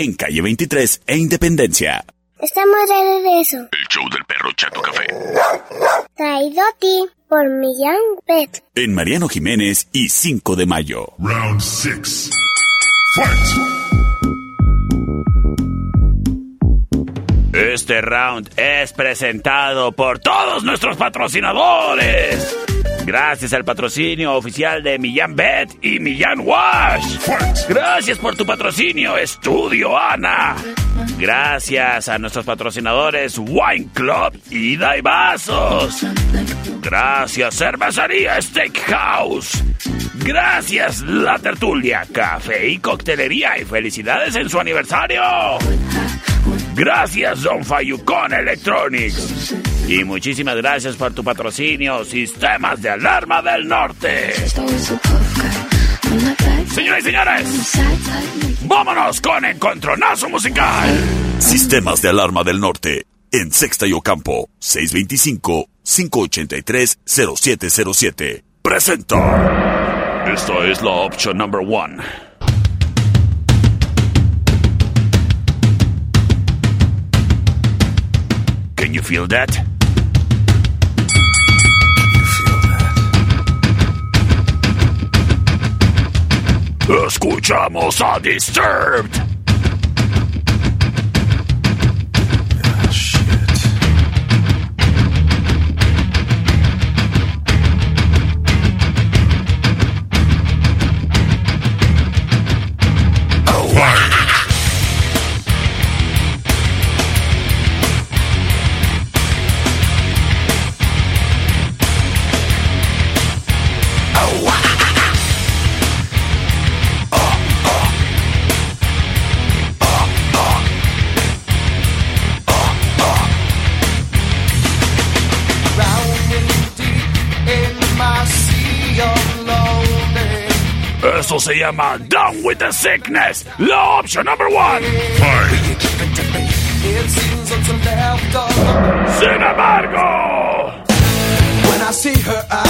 En calle 23 e Independencia. Estamos de regreso. El show del perro Chato Café. Traído a ti por Millán Pet. En Mariano Jiménez y 5 de mayo. Round 6. Fight! Este round es presentado por todos nuestros patrocinadores. Gracias al patrocinio oficial de Millán Bet y Millán Wash. Gracias por tu patrocinio, Estudio Ana. Gracias a nuestros patrocinadores Wine Club y Vasos. Gracias Cervecería Steakhouse. Gracias La Tertulia, Café y Coctelería y felicidades en su aniversario. Gracias Don Fayucon Electronics. Y muchísimas gracias por tu patrocinio, Sistemas de Alarma del Norte. Señoras y señores, vámonos con Encontronazo Musical. Sistemas de Alarma del Norte. En Sexta y Ocampo. 625-583-0707. Presenta. Esta es la opción number one. Can you feel that? Escuchamos a Disturbed. Se llama Down with the Sickness. La opción number one. Sin embargo. When I see her eyes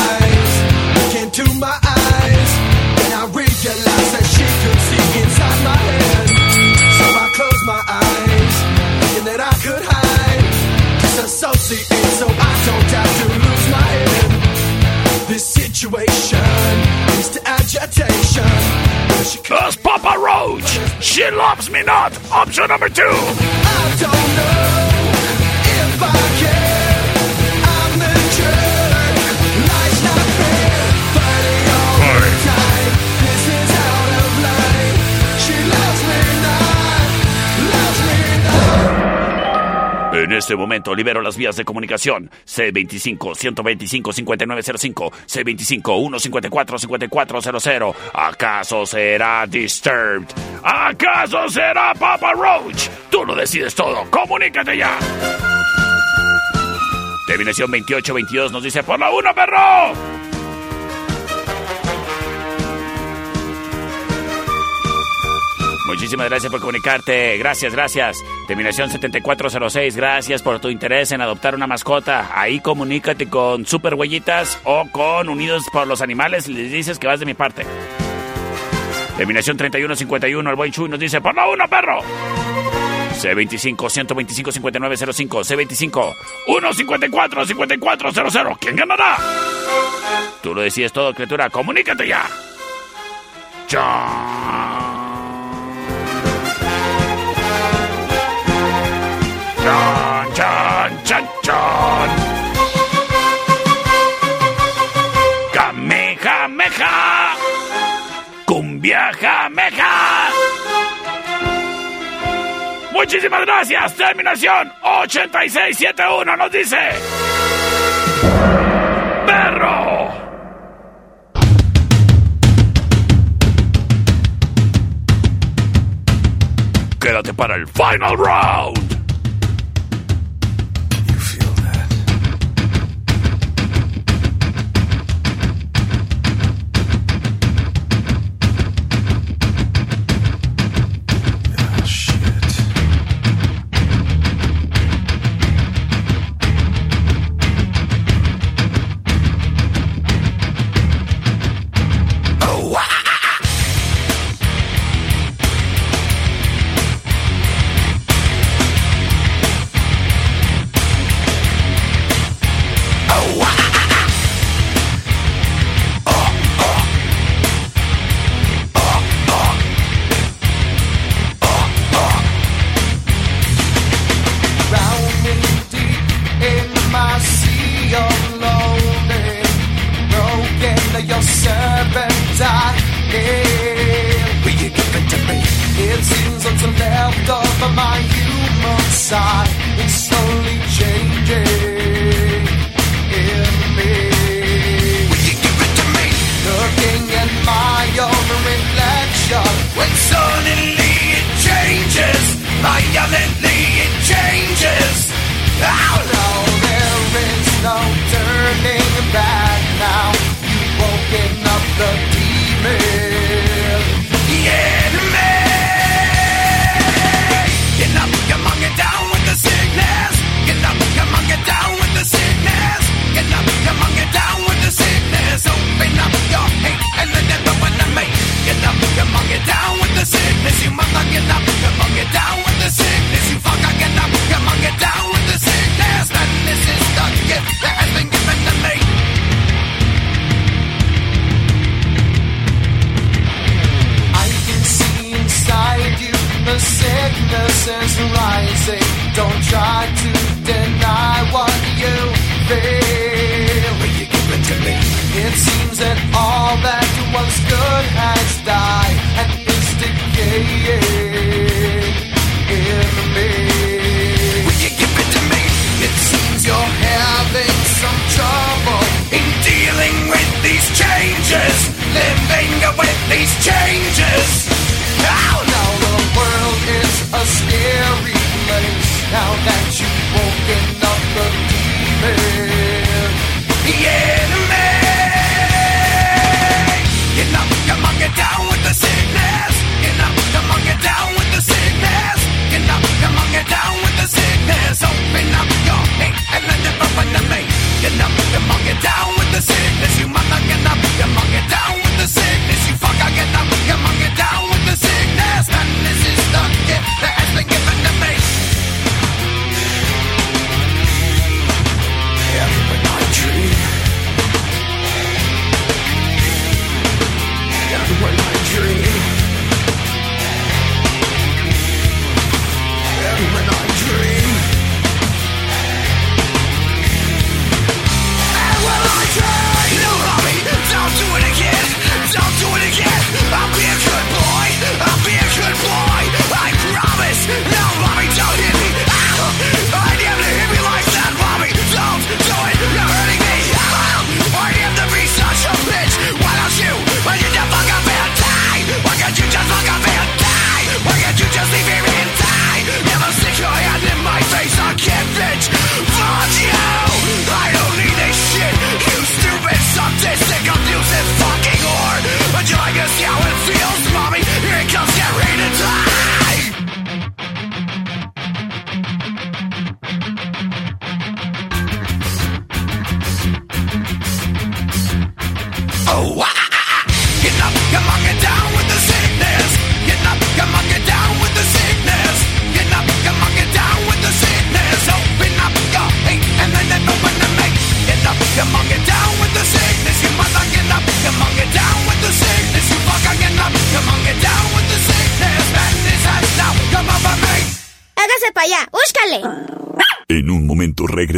Cause Papa Roach, she loves me not. Option number two. Este momento libero las vías de comunicación. C25-125-5905. C25-154-5400. ¿Acaso será Disturbed? ¿Acaso será Papa Roach? Tú lo decides todo. Comunícate ya. Terminación 2822 nos dice por la 1, perro. Muchísimas gracias por comunicarte. Gracias, gracias. Terminación 7406. Gracias por tu interés en adoptar una mascota. Ahí comunícate con Super Huellitas o con Unidos por los Animales y les dices que vas de mi parte. Terminación 3151. El buen Chuy nos dice: ¡Por la 1, perro! C25-125-5905. C25-154-5400. ¿Quién ganará? Tú lo decides todo, criatura. Comunícate ya. Chao. Chan, chan, chan, chan. Kamehameha. Cumbia jameja. Muchísimas gracias. Terminación 8671 nos dice. Perro. Quédate para el final round.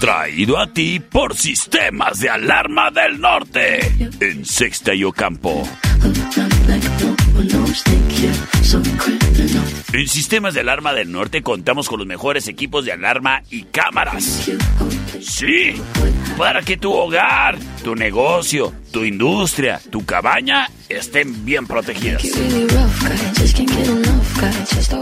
Traído a ti por Sistemas de Alarma del Norte. En Sexta y Ocampo. En sistemas de alarma del norte contamos con los mejores equipos de alarma y cámaras. Sí, para que tu hogar, tu negocio, tu industria, tu cabaña estén bien protegidas.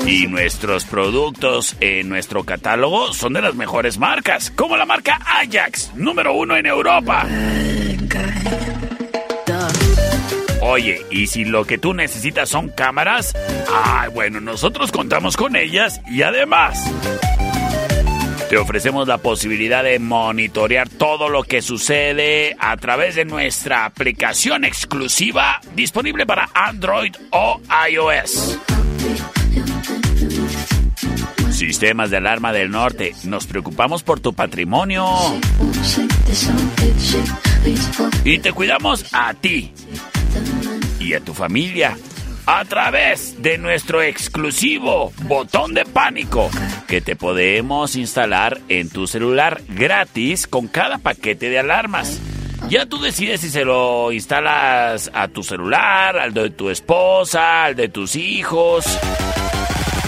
Y nuestros productos en nuestro catálogo son de las mejores marcas, como la marca Ajax, número uno en Europa. Oye, ¿y si lo que tú necesitas son cámaras? Ah, bueno, nosotros contamos con ellas y además... Te ofrecemos la posibilidad de monitorear todo lo que sucede a través de nuestra aplicación exclusiva disponible para Android o iOS. Sistemas de alarma del norte, nos preocupamos por tu patrimonio. Y te cuidamos a ti y a tu familia a través de nuestro exclusivo botón de pánico que te podemos instalar en tu celular gratis con cada paquete de alarmas. Ya tú decides si se lo instalas a tu celular, al de tu esposa, al de tus hijos.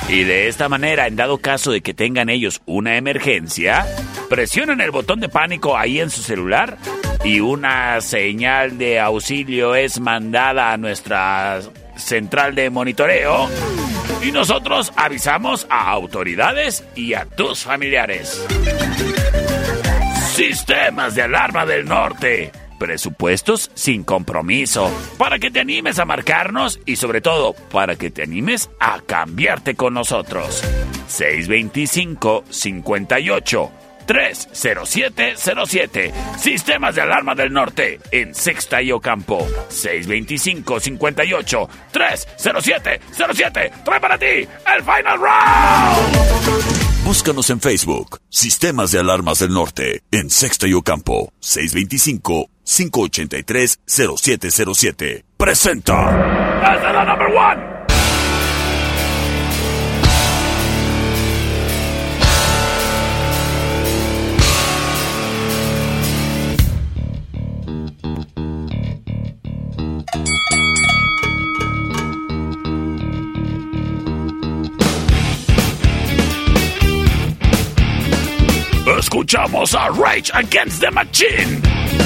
Y de esta manera, en dado caso de que tengan ellos una emergencia, presionan el botón de pánico ahí en su celular y una señal de auxilio es mandada a nuestra central de monitoreo y nosotros avisamos a autoridades y a tus familiares. Sistemas de alarma del norte. Presupuestos sin compromiso. Para que te animes a marcarnos y sobre todo para que te animes a cambiarte con nosotros. 625 58 30707. Sistemas de alarma del norte en Sexta y Ocampo. 625 58 30707. Trae para ti el final round. Búscanos en Facebook, Sistemas de Alarmas del Norte, en Sexta y Ocampo, 625-583-0707. Presenta. Es la number one. Escuchamos a Rage Against the Machine.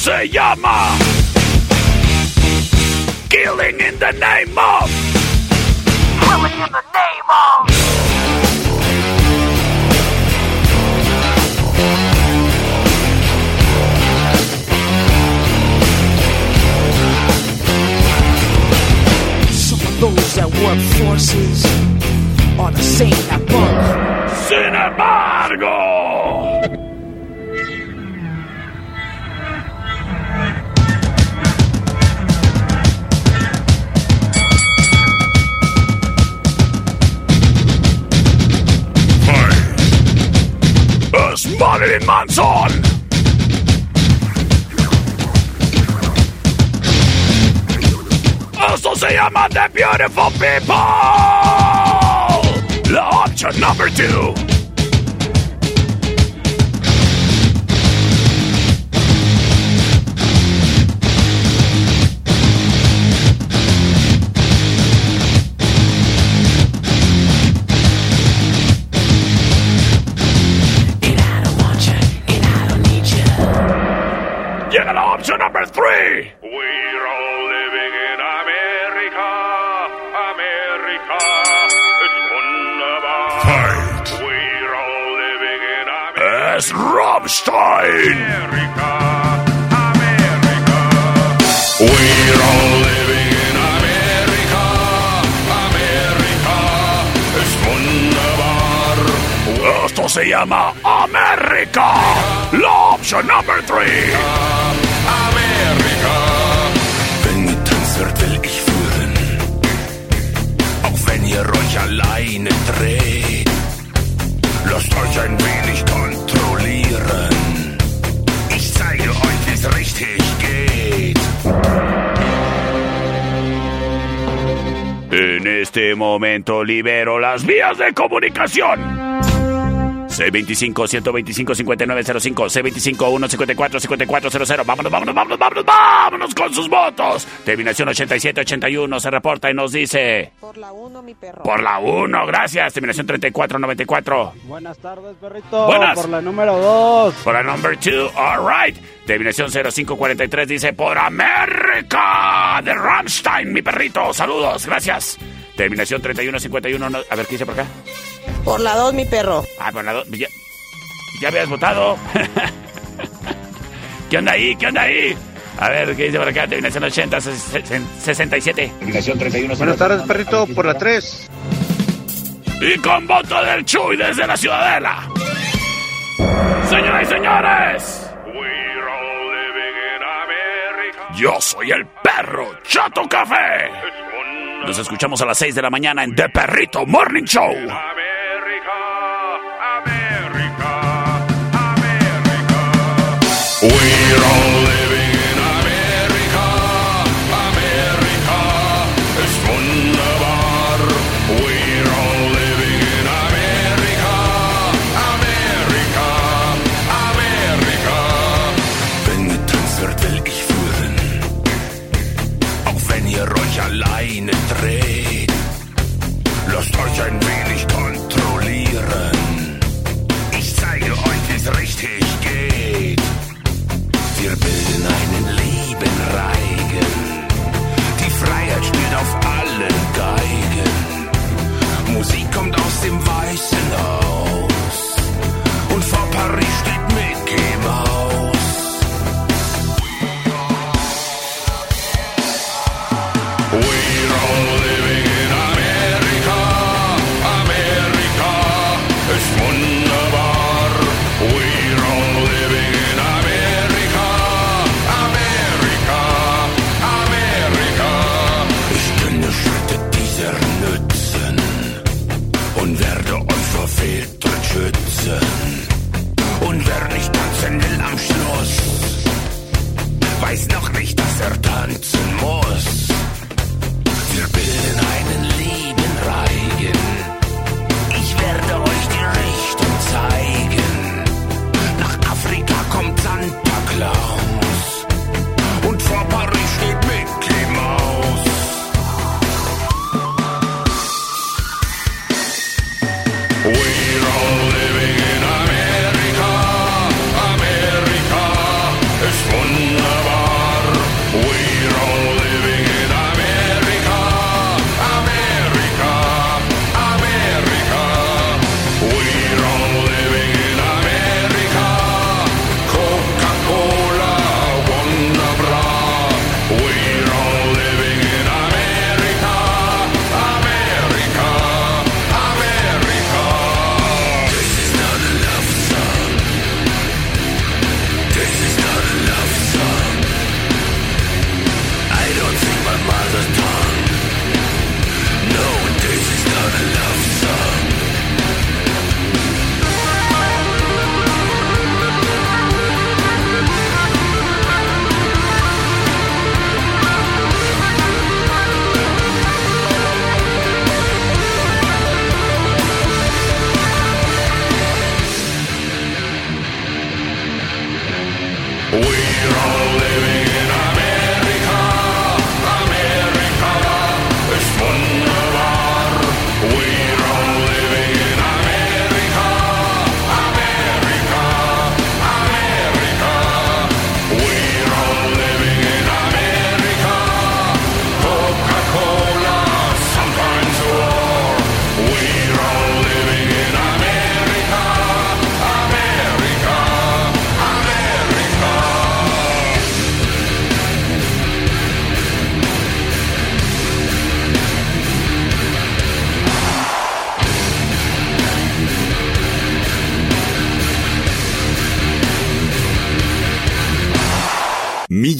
Se llama Killing in the Name of. Killing in the Name of. Some of those that work forces are the same that bunk. Sin embargo. Es Marilyn Manson. Esto se llama The Beautiful People. La option number two. Three. We're all living in America, America. It's wunderbar. We're all living in America. Es Rammstein. We're all living in America, America. It's wunderbar. Esto se llama América. La option number three. Este momento libero las vías de comunicación. C25-125-5905, C25-154-5400. Vámonos, vámonos, vámonos, vámonos, vámonos con sus votos. Terminación 8781 se reporta y nos dice... Por la 1, mi perro. Por la 1, gracias. Terminación 3494. Buenas tardes, perrito. Buenas. Por la número 2. Por la number 2, alright. Terminación 0543 dice por América de Rammstein, mi perrito. Saludos, gracias. Terminación 3151. no- a ver, ¿qué dice por acá? Por la 2, mi perro. Ah, por la do- ya, ya habías votado. ¿Qué onda ahí? ¿Qué onda ahí? A ver, ¿qué dice por acá? Terminación 80, ses- ses- 67. Terminación 31. Buenas tardes, perrito, por la 3. Y con voto del Chuy desde la Ciudadela. Señoras y señores. Yo soy el perro Chato Café. Nos escuchamos a las 6 de la mañana en The Perrito Morning Show. We're all living ein wenig kontrollieren. Ich zeige euch, wie's richtig geht. Wir bilden einen lieben Reigen. Die Freiheit spielt auf allen Geigen. Musik kommt aus dem Weißen Haus.